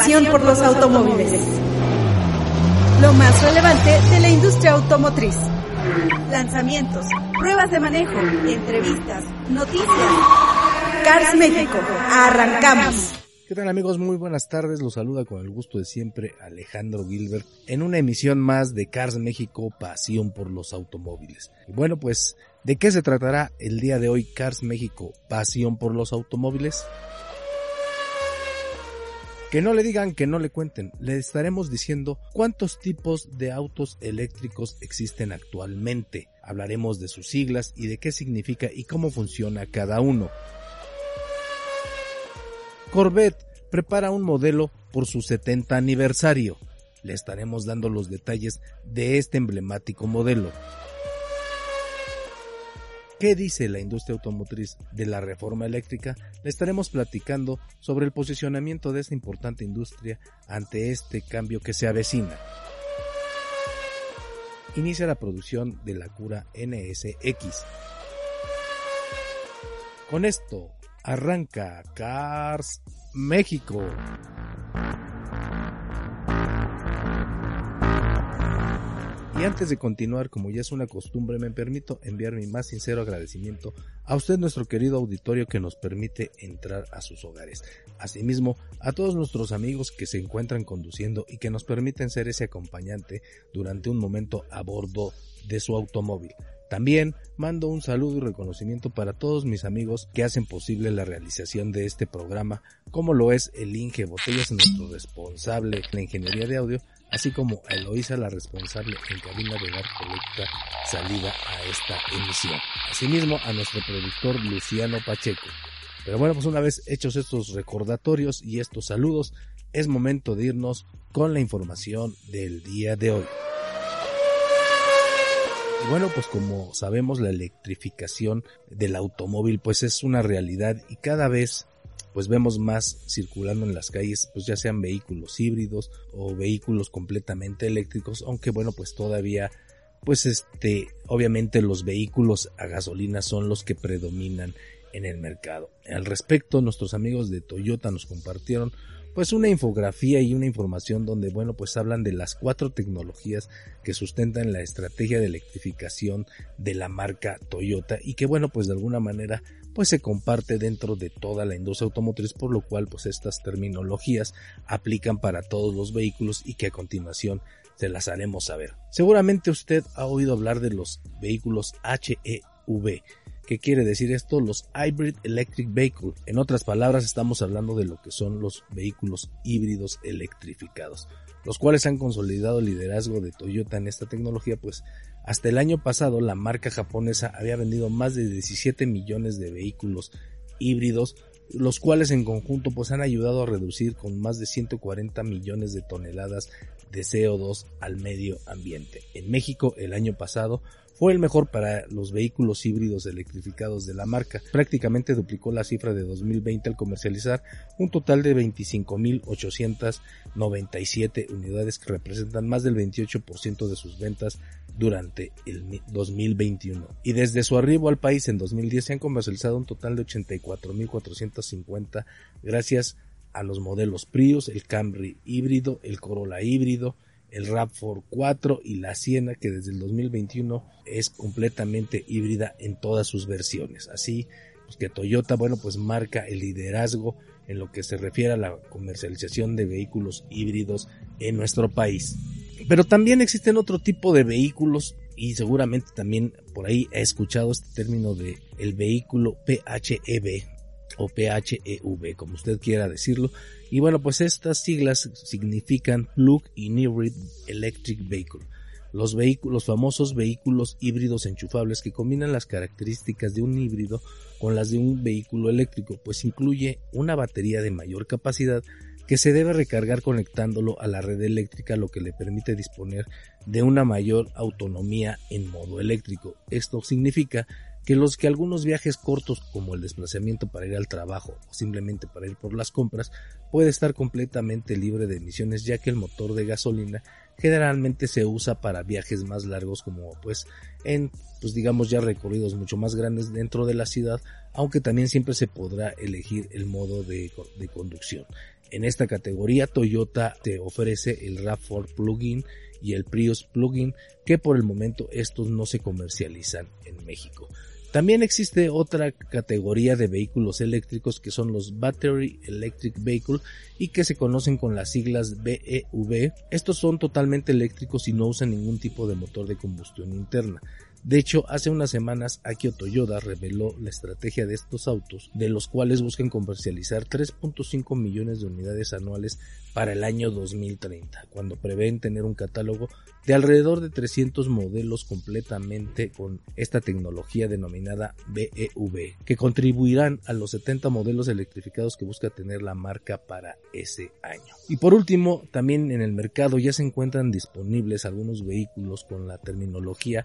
Pasión por los automóviles. Lo más relevante de la industria automotriz. Lanzamientos, pruebas de manejo, entrevistas, noticias. Cars México, arrancamos. ¿Qué tal amigos? Muy buenas tardes. Los saluda con el gusto de siempre Alejandro Gilbert en una emisión más de Cars México, pasión por los automóviles. Bueno, pues, ¿de qué se tratará el día de hoy Cars México, pasión por los automóviles? Que no le digan, que no le cuenten. Le estaremos diciendo cuántos tipos de autos eléctricos existen actualmente. Hablaremos de sus siglas y de qué significa y cómo funciona cada uno. Corvette prepara un modelo por su 70 aniversario. Le estaremos dando los detalles de este emblemático modelo. ¿Qué dice la industria automotriz de la reforma eléctrica? Le estaremos platicando sobre el posicionamiento de esta importante industria ante este cambio que se avecina. Inicia la producción de la cura NSX. Con esto arranca Cars México. Y antes de continuar, como ya es una costumbre, me permito enviar mi más sincero agradecimiento a usted, nuestro querido auditorio, que nos permite entrar a sus hogares. Asimismo, a todos nuestros amigos que se encuentran conduciendo y que nos permiten ser ese acompañante durante un momento a bordo de su automóvil. También mando un saludo y reconocimiento para todos mis amigos que hacen posible la realización de este programa, como lo es el Inge Botellas, nuestro responsable de la ingeniería de audio, así como a la responsable en cabina de dar colecta salida a esta emisión. Asimismo, a nuestro productor Luciano Pacheco. Pero bueno, pues una vez hechos estos recordatorios y estos saludos, es momento de irnos con la información del día de hoy. Y bueno, pues como sabemos, la electrificación del automóvil pues es una realidad y cada vez pues vemos más circulando en las calles, pues ya sean vehículos híbridos o vehículos completamente eléctricos, aunque bueno, pues todavía pues este, obviamente los vehículos a gasolina son los que predominan en el mercado. Al respecto, nuestros amigos de Toyota nos compartieron pues una infografía y una información donde, bueno, pues hablan de las cuatro tecnologías que sustentan la estrategia de electrificación de la marca Toyota y que, bueno, pues de alguna manera pues se comparte dentro de toda la industria automotriz, por lo cual pues estas terminologías aplican para todos los vehículos y que a continuación se las haremos saber. Seguramente usted ha oído hablar de los vehículos HEV, ¿Qué quiere decir esto? Los Hybrid Electric Vehicle. En otras palabras, estamos hablando de lo que son los vehículos híbridos electrificados, los cuales han consolidado el liderazgo de Toyota en esta tecnología, pues hasta el año pasado la marca japonesa había vendido más de 17 millones de vehículos híbridos, los cuales en conjunto pues han ayudado a reducir con más de 140 millones de toneladas de CO2 al medio ambiente. En México el año pasado fue el mejor para los vehículos híbridos electrificados de la marca. Prácticamente duplicó la cifra de 2020 al comercializar un total de 25.897 unidades que representan más del 28% de sus ventas durante el 2021. Y desde su arribo al país en 2010 se han comercializado un total de 84.450 gracias a los modelos Prius, el Camry híbrido, el Corolla híbrido, el RAV4 4 y la Siena que desde el 2021 es completamente híbrida en todas sus versiones. Así pues, que Toyota, bueno, pues marca el liderazgo en lo que se refiere a la comercialización de vehículos híbridos en nuestro país. Pero también existen otro tipo de vehículos y seguramente también por ahí he escuchado este término de el vehículo PHEV o PHEV, como usted quiera decirlo, y bueno, pues estas siglas significan Plug-in Hybrid Electric Vehicle. Los, vehículos, famosos vehículos híbridos enchufables que combinan las características de un híbrido con las de un vehículo eléctrico, pues incluye una batería de mayor capacidad que se debe recargar conectándolo a la red eléctrica, lo que le permite disponer de una mayor autonomía en modo eléctrico. Esto significa que los que algunos viajes cortos como el desplazamiento para ir al trabajo o simplemente para ir por las compras puede estar completamente libre de emisiones ya que el motor de gasolina generalmente se usa para viajes más largos como pues en pues digamos ya recorridos mucho más grandes dentro de la ciudad aunque también siempre se podrá elegir el modo de, conducción en esta categoría Toyota te ofrece el RAV4 plugin y el Prius plugin que por el momento estos no se comercializan en México. También existe otra categoría de vehículos eléctricos que son los Battery Electric Vehicle y que se conocen con las siglas BEV. Estos son totalmente eléctricos y no usan ningún tipo de motor de combustión interna. De hecho, hace unas semanas Akio Toyoda reveló la estrategia de estos autos, de los cuales buscan comercializar 3.5 millones de unidades anuales para el año 2030, cuando prevén tener un catálogo de alrededor de 300 modelos completamente con esta tecnología denominada BEV, que contribuirán a los 70 modelos electrificados que busca tener la marca para ese año. Y por último, también en el mercado ya se encuentran disponibles algunos vehículos con la terminología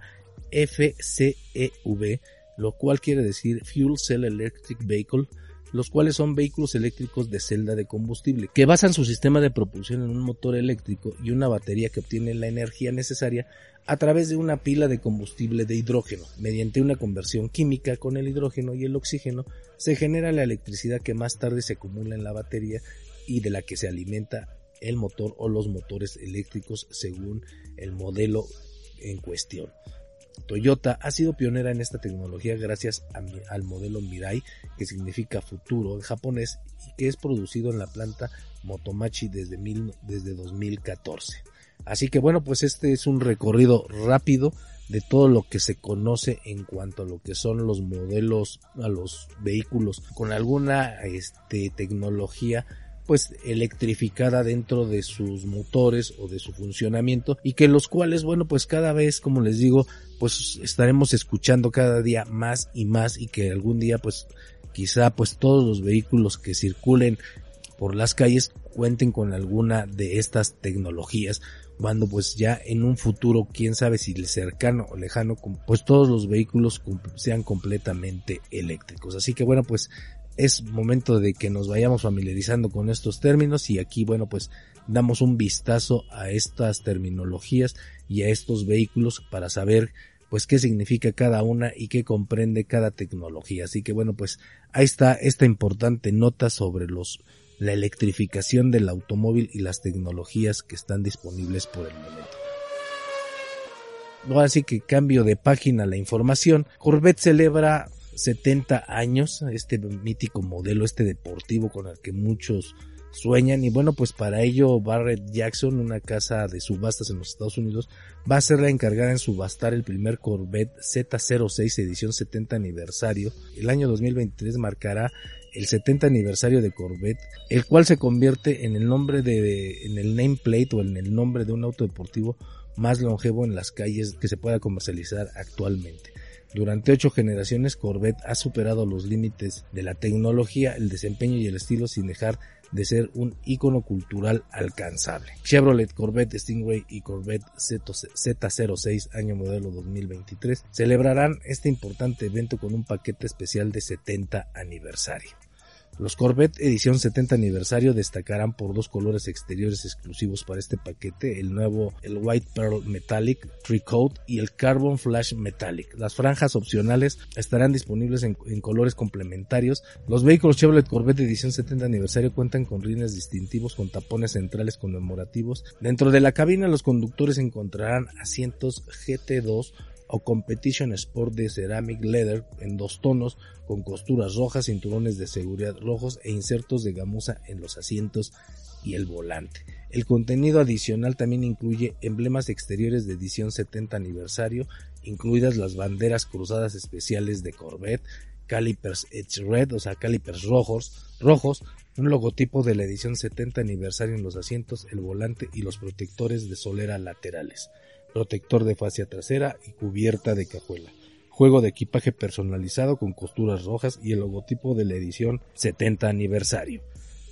FCEV, lo cual quiere decir Fuel Cell Electric Vehicle, los cuales son vehículos eléctricos de celda de combustible, que basan su sistema de propulsión en un motor eléctrico y una batería que obtiene la energía necesaria a través de una pila de combustible de hidrógeno. Mediante una conversión química con el hidrógeno y el oxígeno, se genera la electricidad que más tarde se acumula en la batería y de la que se alimenta el motor o los motores eléctricos según el modelo en cuestión. Toyota ha sido pionera en esta tecnología gracias al modelo Mirai, que significa futuro en japonés y que es producido en la planta Motomachi desde, desde 2014. Así que bueno, pues este es un recorrido rápido de todo lo que se conoce en cuanto a lo que son los modelos a los vehículos con alguna este, tecnología pues electrificada dentro de sus motores o de su funcionamiento y que los cuales bueno pues cada vez como les digo pues estaremos escuchando cada día más y más y que algún día pues quizá pues todos los vehículos que circulen por las calles cuenten con alguna de estas tecnologías cuando pues ya en un futuro quién sabe si cercano o lejano pues todos los vehículos sean completamente eléctricos. Así que bueno pues es momento de que nos vayamos familiarizando con estos términos y aquí, bueno, pues damos un vistazo a estas terminologías y a estos vehículos para saber pues qué significa cada una y qué comprende cada tecnología. Así que bueno, pues ahí está esta importante nota sobre los la electrificación del automóvil y las tecnologías que están disponibles por el momento. Ahora sí que cambio de página la información. Corvette celebra 70 años, este mítico modelo, este deportivo con el que muchos sueñan y bueno pues para ello Barrett Jackson, una casa de subastas en los Estados Unidos, va a ser la encargada en subastar el primer Corvette Z06 edición 70 aniversario. El año 2023 marcará el 70 aniversario de Corvette, el cual se convierte en el nombre de, en el nameplate o en el nombre de un auto deportivo más longevo en las calles que se pueda comercializar actualmente. Durante ocho generaciones, Corvette ha superado los límites de la tecnología, el desempeño y el estilo sin dejar de ser un icono cultural alcanzable. Chevrolet, Corvette Stingray y Corvette Z06 año modelo 2023 celebrarán este importante evento con un paquete especial de 70 aniversario. Los Corvette edición 70 aniversario destacarán por dos colores exteriores exclusivos para este paquete, el nuevo el White Pearl Metallic Coat y el Carbon Flash Metallic. Las franjas opcionales estarán disponibles en, en, colores complementarios. Los vehículos Chevrolet Corvette edición 70 aniversario cuentan con rines distintivos con tapones centrales conmemorativos. Dentro de la cabina los conductores encontrarán asientos GT2 o Competition Sport de Ceramic Leather en dos tonos con costuras rojas, cinturones de seguridad rojos e insertos de gamuza en los asientos y el volante. El contenido adicional también incluye emblemas exteriores de edición 70 aniversario, incluidas las banderas cruzadas especiales de Corvette, calipers Edge Red, o sea, calipers rojos, rojos, un logotipo de la edición 70 aniversario en los asientos, el volante y los protectores de solera laterales protector de fascia trasera y cubierta de cajuela. Juego de equipaje personalizado con costuras rojas y el logotipo de la edición 70 aniversario.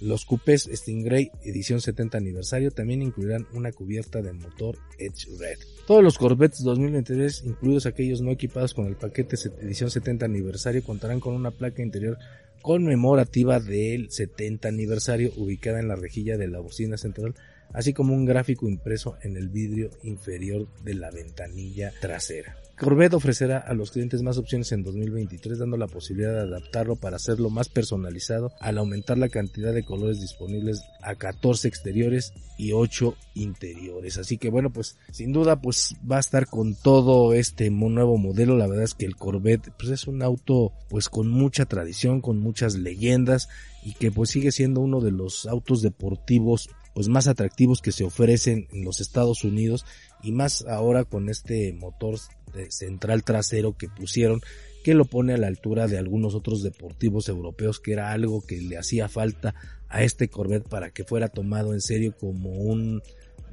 Los coupés Stingray edición 70 aniversario también incluirán una cubierta de motor Edge Red. Todos los Corvettes 2023, incluidos aquellos no equipados con el paquete edición 70 aniversario, contarán con una placa interior conmemorativa del 70 aniversario ubicada en la rejilla de la bocina central, así como un gráfico impreso en el vidrio inferior de la ventanilla trasera. Corvette ofrecerá a los clientes más opciones en 2023 dando la posibilidad de adaptarlo para hacerlo más personalizado al aumentar la cantidad de colores disponibles a 14 exteriores y 8 interiores. Así que bueno, pues sin duda pues va a estar con todo este nuevo modelo. La verdad es que el Corvette pues es un auto pues con mucha tradición, con muchas leyendas y que pues sigue siendo uno de los autos deportivos pues más atractivos que se ofrecen en los Estados Unidos y más ahora con este motor central trasero que pusieron que lo pone a la altura de algunos otros deportivos europeos que era algo que le hacía falta a este Corvette para que fuera tomado en serio como un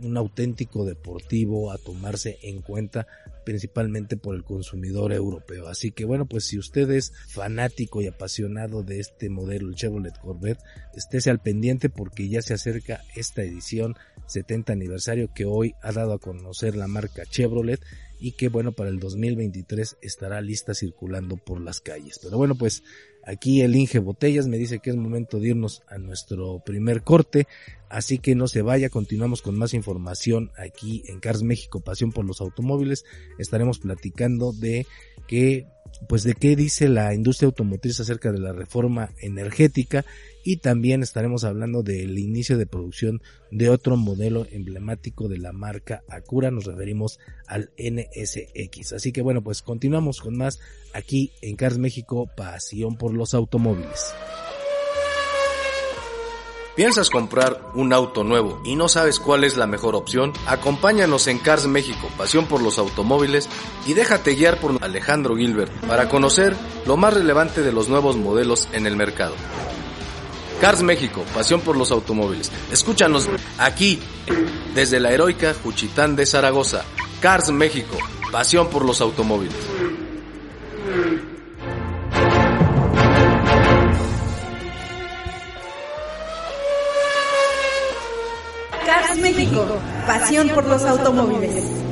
un auténtico deportivo a tomarse en cuenta principalmente por el consumidor europeo. Así que bueno, pues si usted es fanático y apasionado de este modelo, el Chevrolet Corvette, estése al pendiente porque ya se acerca esta edición 70 aniversario que hoy ha dado a conocer la marca Chevrolet y que bueno, para el 2023 estará lista circulando por las calles. Pero bueno, pues Aquí el Inge Botellas me dice que es momento de irnos a nuestro primer corte, así que no se vaya, continuamos con más información aquí en Cars México, Pasión por los Automóviles. Estaremos platicando de que pues de qué dice la industria automotriz acerca de la reforma energética y también estaremos hablando del inicio de producción de otro modelo emblemático de la marca Acura, nos referimos al NSX. Así que bueno, pues continuamos con más aquí en Cars México, pasión por los automóviles. ¿Piensas comprar un auto nuevo y no sabes cuál es la mejor opción? Acompáñanos en Cars México, pasión por los automóviles y déjate guiar por Alejandro Gilbert para conocer lo más relevante de los nuevos modelos en el mercado. Cars México, pasión por los automóviles. Escúchanos aquí, desde la heroica Juchitán de Zaragoza. Cars México, pasión por los automóviles. Cars México, pasión por los automóviles.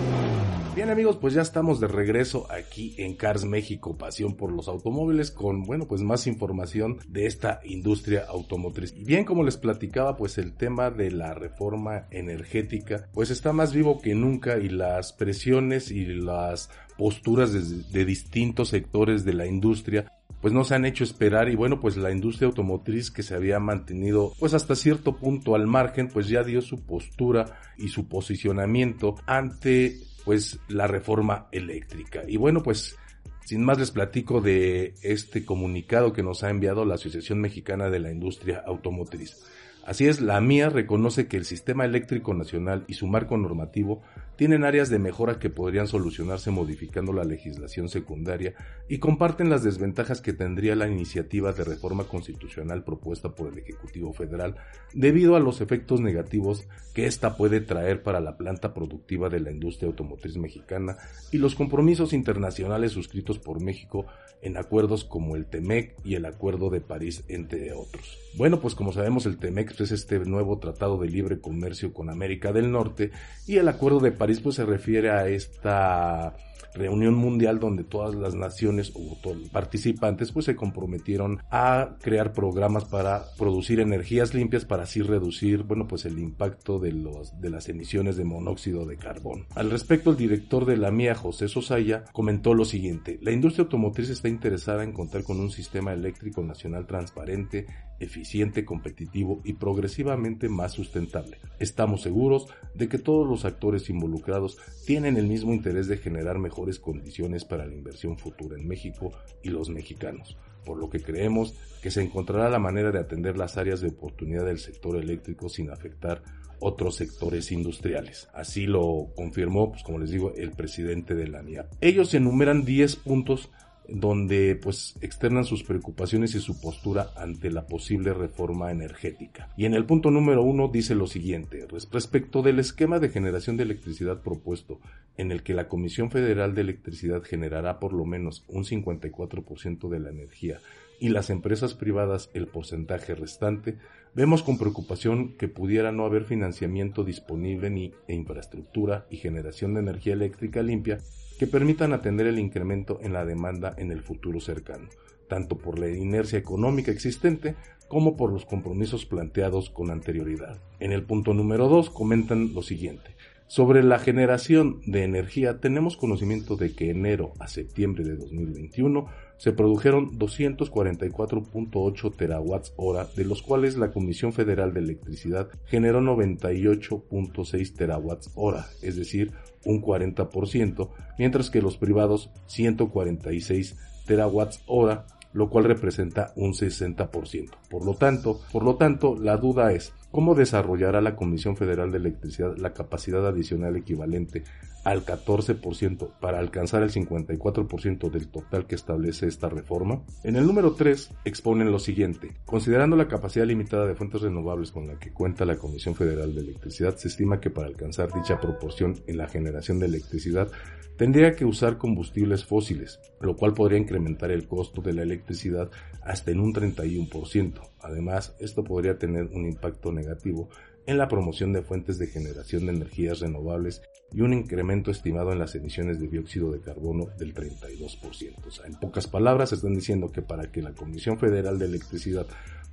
Bien amigos, pues ya estamos de regreso aquí en Cars México, pasión por los automóviles, con bueno, pues más información de esta industria automotriz. Y bien como les platicaba, pues el tema de la reforma energética, pues está más vivo que nunca y las presiones y las posturas de, de distintos sectores de la industria pues no se han hecho esperar y bueno pues la industria automotriz que se había mantenido pues hasta cierto punto al margen pues ya dio su postura y su posicionamiento ante pues la reforma eléctrica. Y bueno, pues sin más les platico de este comunicado que nos ha enviado la Asociación Mexicana de la Industria Automotriz. Así es, la mía reconoce que el sistema eléctrico nacional y su marco normativo tienen áreas de mejora que podrían solucionarse modificando la legislación secundaria y comparten las desventajas que tendría la iniciativa de reforma constitucional propuesta por el Ejecutivo Federal debido a los efectos negativos que ésta puede traer para la planta productiva de la industria automotriz mexicana y los compromisos internacionales suscritos por México en acuerdos como el TEMEC y el Acuerdo de París, entre otros. Bueno, pues como sabemos el TEMEC es este nuevo tratado de libre comercio con América del Norte y el Acuerdo de París pues se refiere a esta reunión mundial donde todas las naciones o participantes pues se comprometieron a crear programas para producir energías limpias para así reducir bueno pues el impacto de los de las emisiones de monóxido de carbón. Al respecto el director de la MIA José Sosaya comentó lo siguiente: la industria automotriz está interesada en contar con un sistema eléctrico nacional transparente eficiente, competitivo y progresivamente más sustentable. Estamos seguros de que todos los actores involucrados tienen el mismo interés de generar mejores condiciones para la inversión futura en México y los mexicanos, por lo que creemos que se encontrará la manera de atender las áreas de oportunidad del sector eléctrico sin afectar otros sectores industriales. Así lo confirmó, pues como les digo, el presidente de la NIA. Ellos enumeran 10 puntos donde pues externan sus preocupaciones y su postura ante la posible reforma energética. Y en el punto número uno dice lo siguiente, respecto del esquema de generación de electricidad propuesto, en el que la Comisión Federal de Electricidad generará por lo menos un 54% de la energía y las empresas privadas el porcentaje restante, vemos con preocupación que pudiera no haber financiamiento disponible ni e infraestructura y generación de energía eléctrica limpia que permitan atender el incremento en la demanda en el futuro cercano, tanto por la inercia económica existente como por los compromisos planteados con anterioridad. En el punto número 2 comentan lo siguiente. Sobre la generación de energía, tenemos conocimiento de que enero a septiembre de 2021 se produjeron 244.8 terawatts hora, de los cuales la Comisión Federal de Electricidad generó 98.6 terawatts hora, es decir, un 40%, mientras que los privados 146 terawatts hora, lo cual representa un 60%. Por lo tanto, por lo tanto, la duda es cómo desarrollará la Comisión Federal de Electricidad la capacidad adicional equivalente al 14% para alcanzar el 54% del total que establece esta reforma. En el número 3 exponen lo siguiente. Considerando la capacidad limitada de fuentes renovables con la que cuenta la Comisión Federal de Electricidad, se estima que para alcanzar dicha proporción en la generación de electricidad tendría que usar combustibles fósiles, lo cual podría incrementar el costo de la electricidad hasta en un 31%. Además, esto podría tener un impacto negativo en la promoción de fuentes de generación de energías renovables y un incremento estimado en las emisiones de dióxido de carbono del 32%. O sea, en pocas palabras, están diciendo que para que la Comisión Federal de Electricidad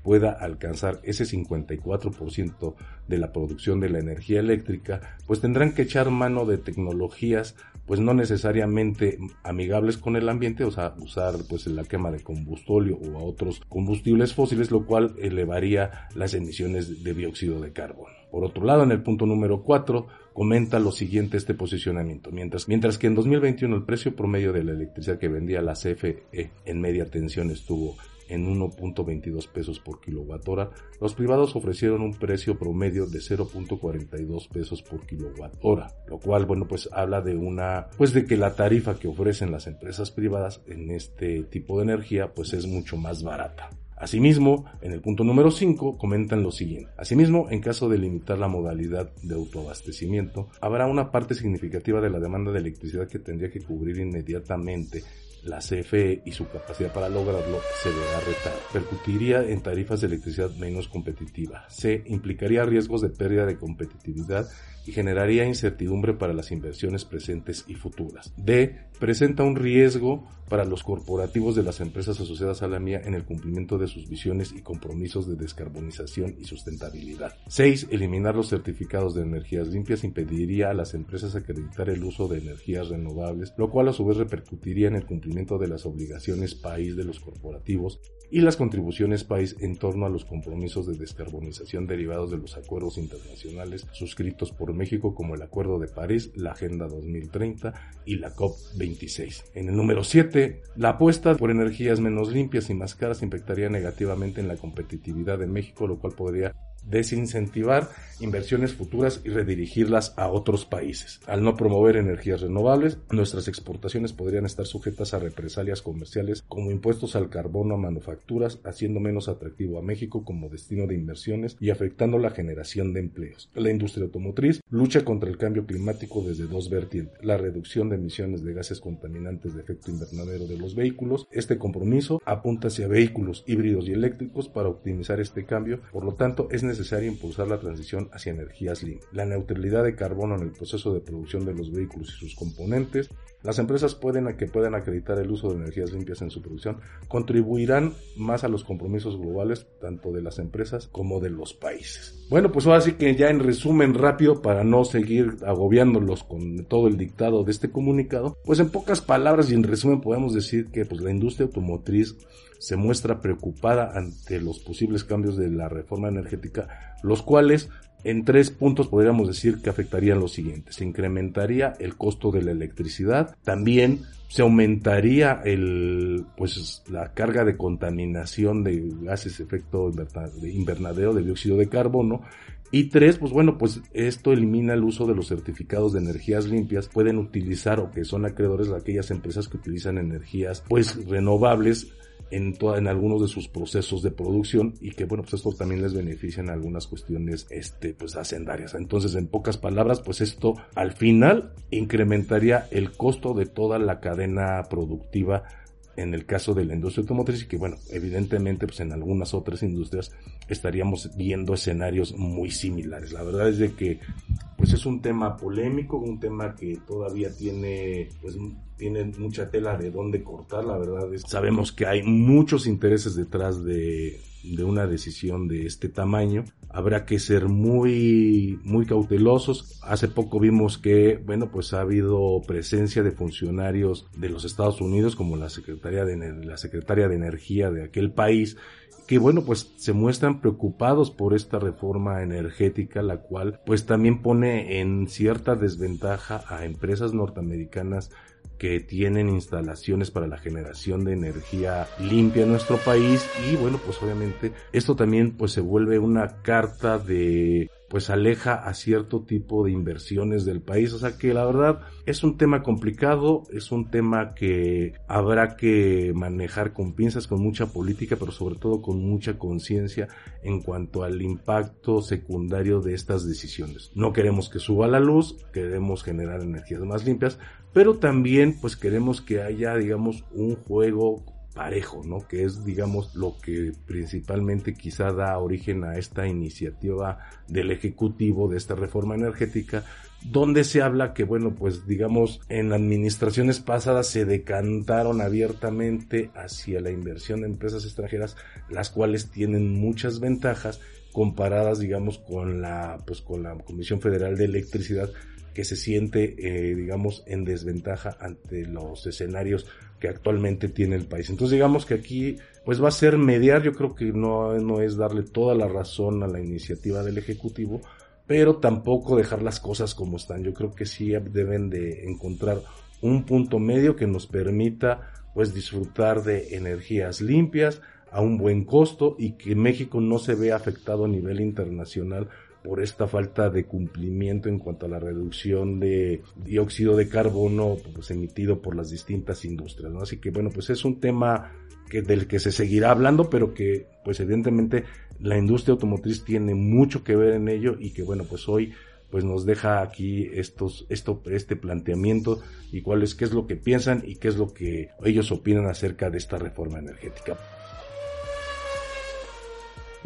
pueda alcanzar ese 54% de la producción de la energía eléctrica, pues tendrán que echar mano de tecnologías pues no necesariamente amigables con el ambiente, o sea, usar pues la quema de combustóleo o a otros combustibles fósiles, lo cual elevaría las emisiones de dióxido de carbono. Por otro lado, en el punto número 4, comenta lo siguiente este posicionamiento. Mientras, mientras que en 2021 el precio promedio de la electricidad que vendía la CFE en media tensión estuvo en 1.22 pesos por kilowatt hora, los privados ofrecieron un precio promedio de 0.42 pesos por kilowatt hora, lo cual, bueno, pues habla de una, pues de que la tarifa que ofrecen las empresas privadas en este tipo de energía, pues es mucho más barata. Asimismo, en el punto número 5 comentan lo siguiente. Asimismo, en caso de limitar la modalidad de autoabastecimiento, habrá una parte significativa de la demanda de electricidad que tendría que cubrir inmediatamente la CFE y su capacidad para lograrlo se verá retada. Percutiría en tarifas de electricidad menos competitiva. C. Implicaría riesgos de pérdida de competitividad y generaría incertidumbre para las inversiones presentes y futuras. D. Presenta un riesgo para los corporativos de las empresas asociadas a la mía en el cumplimiento de sus visiones y compromisos de descarbonización y sustentabilidad. 6. Eliminar los certificados de energías limpias impediría a las empresas acreditar el uso de energías renovables, lo cual a su vez repercutiría en el cumplimiento de las obligaciones país de los corporativos y las contribuciones país en torno a los compromisos de descarbonización derivados de los acuerdos internacionales suscritos por México como el Acuerdo de París, la Agenda 2030 y la COP26. En el número 7, la apuesta por energías menos limpias y más caras impactaría negativamente en la competitividad de México, lo cual podría desincentivar inversiones futuras y redirigirlas a otros países. Al no promover energías renovables, nuestras exportaciones podrían estar sujetas a represalias comerciales como impuestos al carbono a manufacturas, haciendo menos atractivo a México como destino de inversiones y afectando la generación de empleos. La industria automotriz lucha contra el cambio climático desde dos vertientes. La reducción de emisiones de gases contaminantes de efecto invernadero de los vehículos. Este compromiso apunta hacia vehículos híbridos y eléctricos para optimizar este cambio. Por lo tanto, es necesario impulsar la transición hacia energías limpias. La neutralidad de carbono en el proceso de producción de los vehículos y sus componentes. Las empresas pueden, que puedan acreditar el uso de energías limpias en su producción contribuirán más a los compromisos globales tanto de las empresas como de los países. Bueno, pues ahora sí que ya en resumen rápido para no seguir agobiándolos con todo el dictado de este comunicado, pues en pocas palabras y en resumen podemos decir que pues la industria automotriz se muestra preocupada ante los posibles cambios de la reforma energética, los cuales en tres puntos podríamos decir que afectarían lo siguiente. Se incrementaría el costo de la electricidad, también se aumentaría el, pues, la carga de contaminación de gases efecto invernadero de dióxido de carbono y tres, pues bueno, pues esto elimina el uso de los certificados de energías limpias. Pueden utilizar o que son acreedores aquellas empresas que utilizan energías pues renovables en, en algunos de sus procesos de producción y que bueno, pues esto también les beneficia en algunas cuestiones este, pues hacendarias. Entonces, en pocas palabras, pues esto al final incrementaría el costo de toda la cadena productiva en el caso de la industria automotriz y que bueno, evidentemente pues en algunas otras industrias estaríamos viendo escenarios muy similares. La verdad es de que pues es un tema polémico, un tema que todavía tiene pues tiene mucha tela de dónde cortar, la verdad es sabemos que hay muchos intereses detrás de de una decisión de este tamaño. Habrá que ser muy, muy cautelosos. Hace poco vimos que, bueno, pues ha habido presencia de funcionarios de los Estados Unidos, como la secretaria de, la secretaria de Energía de aquel país, que bueno, pues se muestran preocupados por esta reforma energética, la cual pues también pone en cierta desventaja a empresas norteamericanas que tienen instalaciones para la generación de energía limpia en nuestro país. Y bueno pues obviamente esto también pues se vuelve una carta de pues aleja a cierto tipo de inversiones del país. O sea que la verdad es un tema complicado, es un tema que habrá que manejar con pinzas, con mucha política, pero sobre todo con mucha conciencia en cuanto al impacto secundario de estas decisiones. No queremos que suba la luz, queremos generar energías más limpias, pero también pues queremos que haya digamos un juego parejo, ¿no? Que es, digamos, lo que principalmente quizá da origen a esta iniciativa del Ejecutivo de esta reforma energética, donde se habla que, bueno, pues digamos, en administraciones pasadas se decantaron abiertamente hacia la inversión de empresas extranjeras, las cuales tienen muchas ventajas comparadas, digamos, con la, pues con la Comisión Federal de Electricidad, que se siente, eh, digamos, en desventaja ante los escenarios que actualmente tiene el país. Entonces digamos que aquí pues va a ser mediar, yo creo que no, no es darle toda la razón a la iniciativa del Ejecutivo, pero tampoco dejar las cosas como están. Yo creo que sí deben de encontrar un punto medio que nos permita pues disfrutar de energías limpias a un buen costo y que México no se vea afectado a nivel internacional por esta falta de cumplimiento en cuanto a la reducción de dióxido de carbono pues, emitido por las distintas industrias. ¿no? Así que bueno, pues es un tema que, del que se seguirá hablando, pero que pues evidentemente la industria automotriz tiene mucho que ver en ello y que bueno, pues hoy pues nos deja aquí estos, esto, este planteamiento y cuál es, qué es lo que piensan y qué es lo que ellos opinan acerca de esta reforma energética.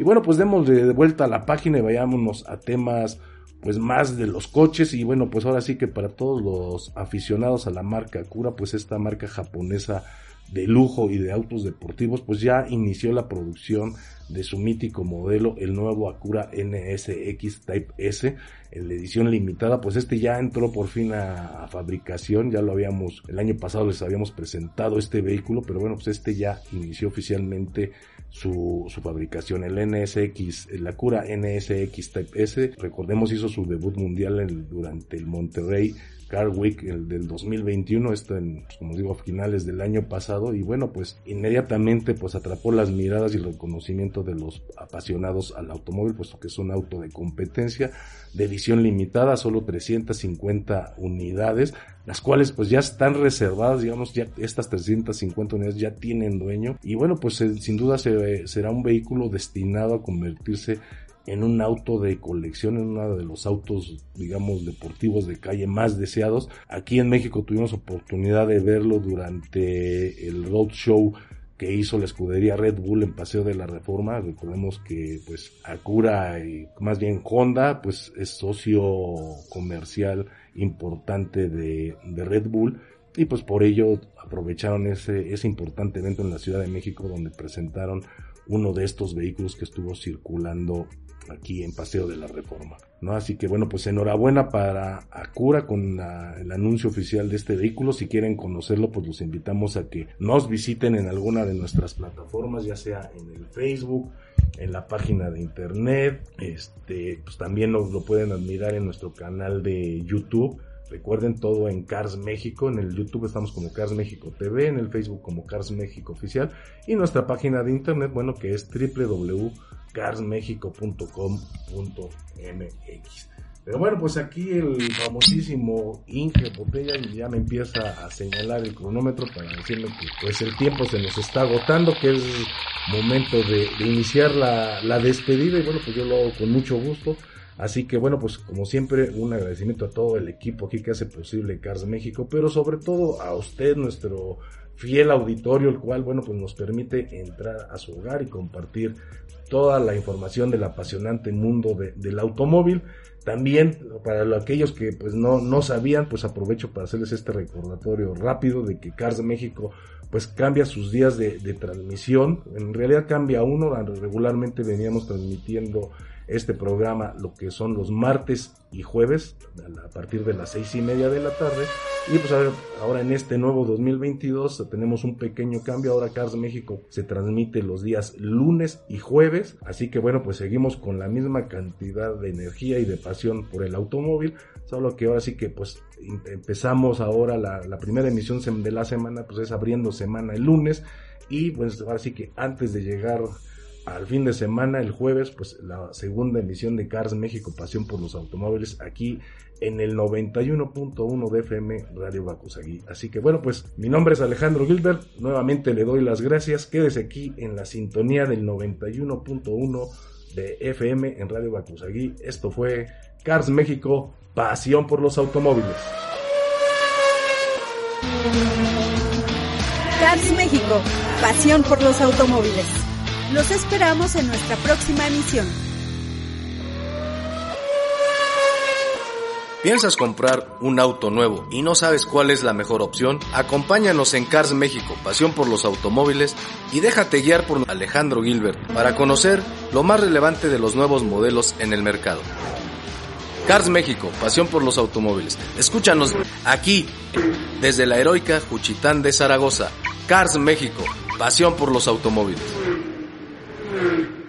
Y bueno, pues demos de vuelta a la página y vayámonos a temas pues más de los coches. Y bueno, pues ahora sí que para todos los aficionados a la marca Cura, pues esta marca japonesa de lujo y de autos deportivos, pues ya inició la producción de su mítico modelo, el nuevo Acura NSX Type S, en la edición limitada, pues este ya entró por fin a, fabricación, ya lo habíamos, el año pasado les habíamos presentado este vehículo, pero bueno, pues este ya inició oficialmente su, su fabricación, el NSX, el Acura NSX Type S, recordemos hizo su debut mundial durante el Monterrey Car Week el del 2021, esto en, pues, como digo, a finales del año pasado, y bueno, pues inmediatamente pues atrapó las miradas y el reconocimiento de los apasionados al automóvil, puesto que es un auto de competencia, de edición limitada, solo 350 unidades, las cuales pues ya están reservadas, digamos, ya estas 350 unidades ya tienen dueño, y bueno, pues eh, sin duda se, será un vehículo destinado a convertirse en un auto de colección, en uno de los autos, digamos, deportivos de calle más deseados. Aquí en México tuvimos oportunidad de verlo durante el road show que hizo la escudería Red Bull en Paseo de la Reforma. Recordemos que pues Acura y más bien Honda pues es socio comercial importante de, de Red Bull y pues por ello aprovecharon ese, ese importante evento en la Ciudad de México donde presentaron uno de estos vehículos que estuvo circulando aquí en Paseo de la Reforma. ¿no? Así que bueno, pues enhorabuena para Acura con el anuncio oficial de este vehículo. Si quieren conocerlo, pues los invitamos a que nos visiten en alguna de nuestras plataformas, ya sea en el Facebook, en la página de internet, este, pues también nos lo pueden admirar en nuestro canal de YouTube. Recuerden todo en Cars México, en el YouTube estamos como Cars México TV, en el Facebook como Cars México Oficial y nuestra página de internet, bueno, que es www carsmexico.com.mx. Pero bueno, pues aquí el famosísimo Inge Botella ya me empieza a señalar el cronómetro para decirme que pues el tiempo se nos está agotando, que es momento de, iniciar la, la, despedida y bueno, pues yo lo hago con mucho gusto Así que bueno, pues como siempre, un agradecimiento a todo el equipo aquí que hace posible Cars México, pero sobre todo a usted, nuestro fiel auditorio, el cual, bueno, pues nos permite entrar a su hogar y compartir toda la información del apasionante mundo del automóvil. También, para aquellos que pues no, no sabían, pues aprovecho para hacerles este recordatorio rápido de que Cars México pues cambia sus días de, de transmisión. En realidad cambia uno, regularmente veníamos transmitiendo este programa lo que son los martes y jueves a partir de las seis y media de la tarde. Y pues ahora en este nuevo 2022 tenemos un pequeño cambio. Ahora Cars México se transmite los días lunes y jueves. Así que bueno pues seguimos con la misma cantidad de energía y de pasión por el automóvil. Solo que ahora sí que pues empezamos ahora la, la primera emisión de la semana pues es abriendo semana el lunes. Y pues ahora sí que antes de llegar al fin de semana, el jueves, pues la segunda emisión de Cars México Pasión por los Automóviles aquí en el 91.1 de FM Radio Bacusagui. Así que bueno, pues mi nombre es Alejandro Gilbert, nuevamente le doy las gracias, quédese aquí en la sintonía del 91.1 de FM en Radio Bacusagui. Esto fue Cars México Pasión por los Automóviles. Cars México, pasión por los automóviles. Los esperamos en nuestra próxima emisión. ¿Piensas comprar un auto nuevo y no sabes cuál es la mejor opción? Acompáñanos en Cars México, pasión por los automóviles, y déjate guiar por Alejandro Gilbert para conocer lo más relevante de los nuevos modelos en el mercado. Cars México, pasión por los automóviles. Escúchanos aquí, desde la heroica Juchitán de Zaragoza. Cars México, pasión por los automóviles. Mm.